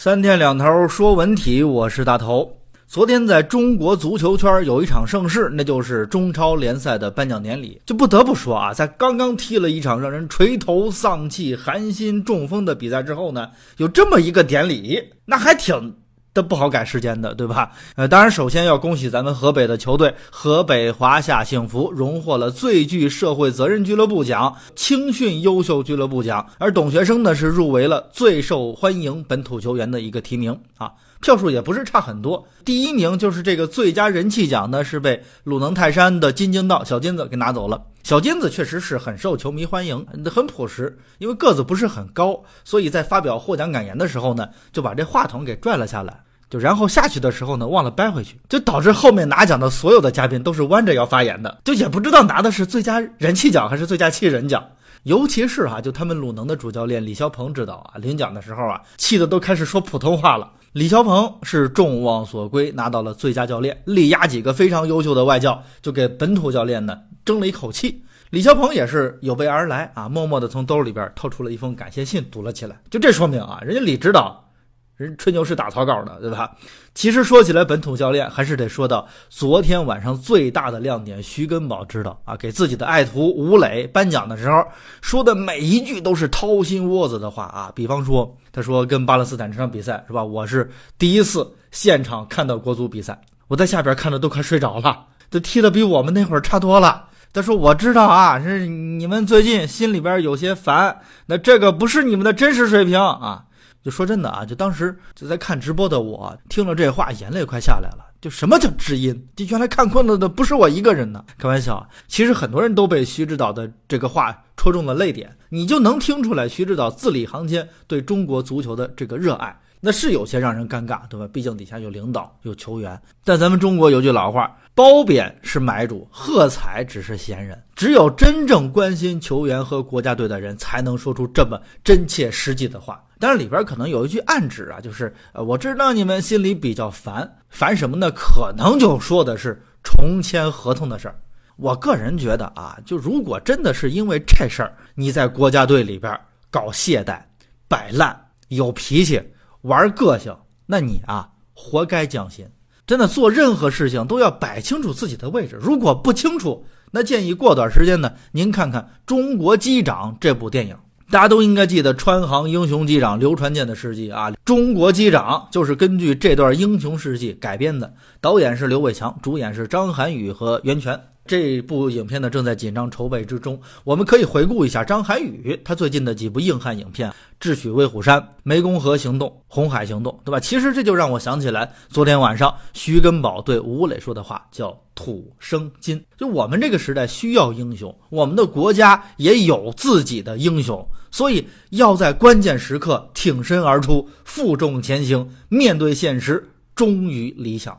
三天两头说文体，我是大头。昨天在中国足球圈有一场盛事，那就是中超联赛的颁奖典礼。就不得不说啊，在刚刚踢了一场让人垂头丧气、寒心中风的比赛之后呢，有这么一个典礼，那还挺。这不好改时间的，对吧？呃，当然，首先要恭喜咱们河北的球队河北华夏幸福荣获了最具社会责任俱乐部奖、青训优秀俱乐部奖，而董学生呢是入围了最受欢迎本土球员的一个提名啊，票数也不是差很多。第一名就是这个最佳人气奖呢，是被鲁能泰山的金京道小金子给拿走了。小金子确实是很受球迷欢迎，很朴实，因为个子不是很高，所以在发表获奖感言的时候呢，就把这话筒给拽了下来。就然后下去的时候呢，忘了掰回去，就导致后面拿奖的所有的嘉宾都是弯着腰发言的，就也不知道拿的是最佳人气奖还是最佳气人奖。尤其是哈，就他们鲁能的主教练李霄鹏知道啊，领奖的时候啊，气得都开始说普通话了。李霄鹏是众望所归，拿到了最佳教练，力压几个非常优秀的外教，就给本土教练呢争了一口气。李霄鹏也是有备而来啊，默默地从兜里边掏出了一封感谢信，读了起来。就这说明啊，人家李指导。人吹牛是打草稿的，对吧？其实说起来，本土教练还是得说到昨天晚上最大的亮点。徐根宝知道啊，给自己的爱徒吴磊颁奖的时候，说的每一句都是掏心窝子的话啊。比方说，他说跟巴勒斯坦这场比赛是吧？我是第一次现场看到国足比赛，我在下边看的都快睡着了，这踢的比我们那会儿差多了。他说我知道啊，是你们最近心里边有些烦，那这个不是你们的真实水平啊。说真的啊，就当时就在看直播的我，听了这话，眼泪快下来了。就什么叫知音？就原来看困了的不是我一个人呢。开玩笑，其实很多人都被徐指导的这个话戳中了泪点，你就能听出来徐指导字里行间对中国足球的这个热爱。那是有些让人尴尬，对吧？毕竟底下有领导，有球员。但咱们中国有句老话，褒贬是买主，喝彩只是闲人。只有真正关心球员和国家队的人，才能说出这么真切实际的话。但是里边可能有一句暗指啊，就是呃，我知道你们心里比较烦，烦什么呢？可能就说的是重签合同的事儿。我个人觉得啊，就如果真的是因为这事儿，你在国家队里边搞懈怠、摆烂、有脾气。玩个性，那你啊，活该降薪。真的做任何事情都要摆清楚自己的位置。如果不清楚，那建议过段时间呢，您看看《中国机长》这部电影，大家都应该记得川航英雄机长刘传健的事迹啊。《中国机长》就是根据这段英雄事迹改编的，导演是刘伟强，主演是张涵予和袁泉。这部影片呢正在紧张筹备之中，我们可以回顾一下张涵予他最近的几部硬汉影片，《智取威虎山》《湄公河行动》《红海行动》，对吧？其实这就让我想起来昨天晚上徐根宝对吴磊说的话，叫“土生金”。就我们这个时代需要英雄，我们的国家也有自己的英雄，所以要在关键时刻挺身而出，负重前行，面对现实，忠于理想。